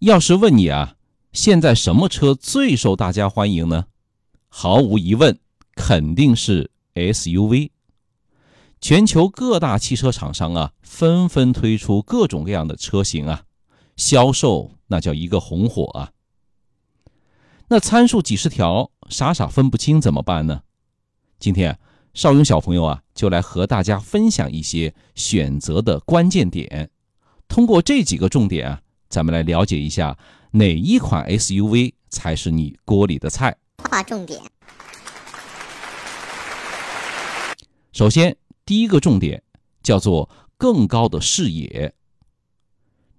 要是问你啊，现在什么车最受大家欢迎呢？毫无疑问，肯定是 SUV。全球各大汽车厂商啊，纷纷推出各种各样的车型啊，销售那叫一个红火啊。那参数几十条，傻傻分不清怎么办呢？今天邵勇小朋友啊，就来和大家分享一些选择的关键点。通过这几个重点啊，咱们来了解一下哪一款 SUV 才是你锅里的菜。划重点。首先。第一个重点叫做更高的视野。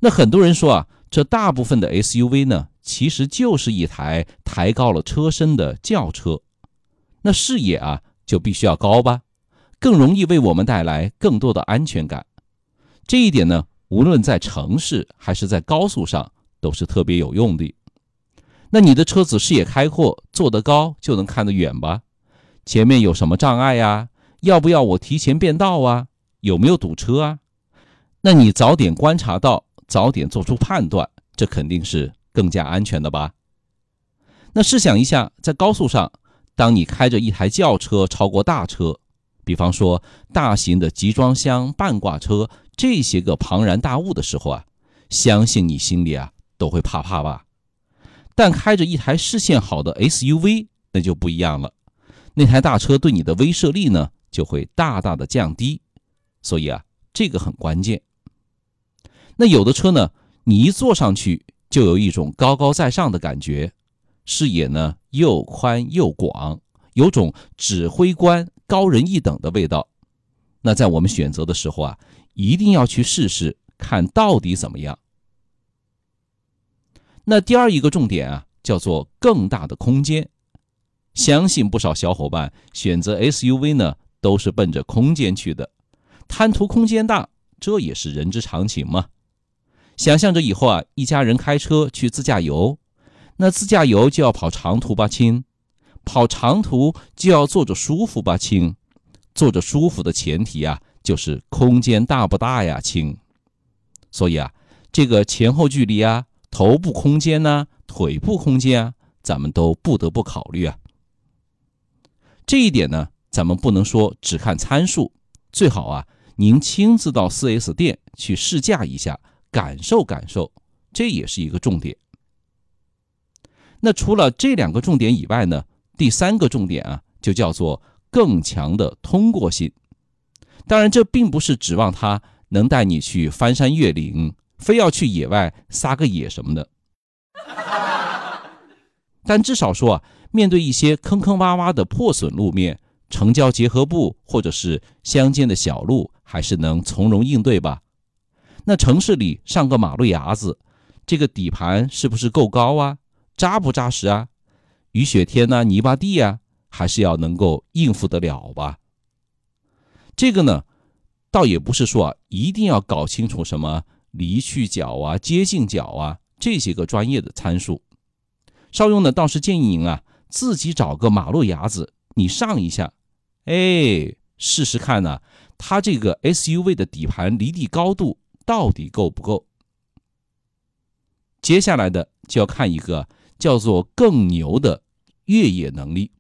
那很多人说啊，这大部分的 SUV 呢，其实就是一台抬高了车身的轿车。那视野啊，就必须要高吧，更容易为我们带来更多的安全感。这一点呢，无论在城市还是在高速上，都是特别有用的。那你的车子视野开阔，坐得高就能看得远吧？前面有什么障碍呀？要不要我提前变道啊？有没有堵车啊？那你早点观察到，早点做出判断，这肯定是更加安全的吧？那试想一下，在高速上，当你开着一台轿车超过大车，比方说大型的集装箱、半挂车这些个庞然大物的时候啊，相信你心里啊都会怕怕吧？但开着一台视线好的 SUV，那就不一样了，那台大车对你的威慑力呢？就会大大的降低，所以啊，这个很关键。那有的车呢，你一坐上去就有一种高高在上的感觉，视野呢又宽又广，有种指挥官高人一等的味道。那在我们选择的时候啊，一定要去试试看到底怎么样。那第二一个重点啊，叫做更大的空间。相信不少小伙伴选择 SUV 呢。都是奔着空间去的，贪图空间大，这也是人之常情嘛。想象着以后啊，一家人开车去自驾游，那自驾游就要跑长途吧，亲；跑长途就要坐着舒服吧，亲。坐着舒服的前提啊，就是空间大不大呀，亲。所以啊，这个前后距离啊，头部空间呢，腿部空间啊，咱们都不得不考虑啊。这一点呢。咱们不能说只看参数，最好啊，您亲自到 4S 店去试驾一下，感受感受，这也是一个重点。那除了这两个重点以外呢，第三个重点啊，就叫做更强的通过性。当然，这并不是指望它能带你去翻山越岭，非要去野外撒个野什么的。但至少说啊，面对一些坑坑洼洼的破损路面。城郊结合部或者是乡间的小路，还是能从容应对吧？那城市里上个马路牙子，这个底盘是不是够高啊？扎不扎实啊？雨雪天呢，泥巴地啊，还是要能够应付得了吧？这个呢，倒也不是说啊，一定要搞清楚什么离去角啊、接近角啊这些个专业的参数。邵雍呢，倒是建议您啊，自己找个马路牙子，你上一下。哎，试试看呢，它这个 SUV 的底盘离地高度到底够不够？接下来的就要看一个叫做更牛的越野能力。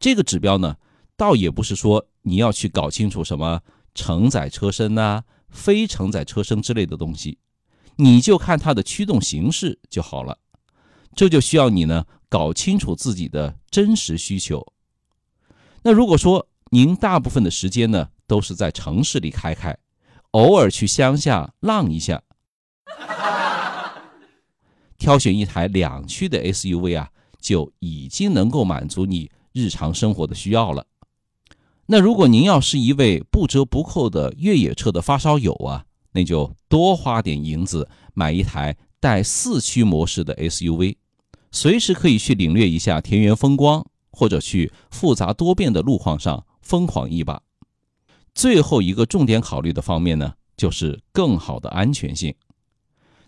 这个指标呢，倒也不是说你要去搞清楚什么承载车身呐、非承载车身之类的东西，你就看它的驱动形式就好了。这就需要你呢搞清楚自己的真实需求。那如果说您大部分的时间呢都是在城市里开开，偶尔去乡下浪一下，挑选一台两驱的 SUV 啊，就已经能够满足你日常生活的需要了。那如果您要是一位不折不扣的越野车的发烧友啊，那就多花点银子买一台带四驱模式的 SUV，随时可以去领略一下田园风光。或者去复杂多变的路况上疯狂一把。最后一个重点考虑的方面呢，就是更好的安全性。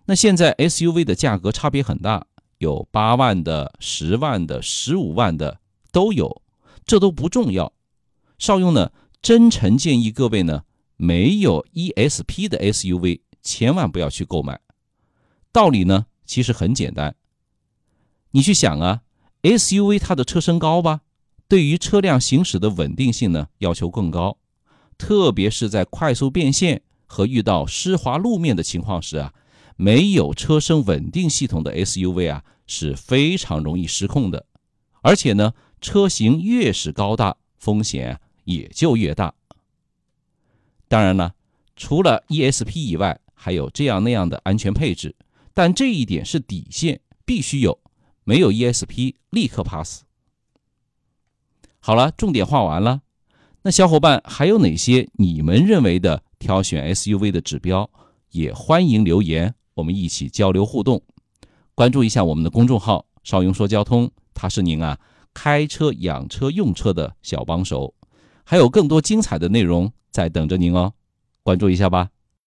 那现在 SUV 的价格差别很大，有八万的、十万的、十五万的都有，这都不重要。邵雍呢，真诚建议各位呢，没有 ESP 的 SUV 千万不要去购买。道理呢，其实很简单。你去想啊，SUV 它的车身高吧，对于车辆行驶的稳定性呢要求更高，特别是在快速变线和遇到湿滑路面的情况时啊，没有车身稳定系统的 SUV 啊是非常容易失控的，而且呢，车型越是高大，风险也就越大。当然了，除了 ESP 以外，还有这样那样的安全配置，但这一点是底线，必须有。没有 ESP，立刻 pass。好了，重点画完了。那小伙伴还有哪些你们认为的挑选 SUV 的指标？也欢迎留言，我们一起交流互动。关注一下我们的公众号“邵雍说交通”，它是您啊开车、养车、用车的小帮手。还有更多精彩的内容在等着您哦，关注一下吧。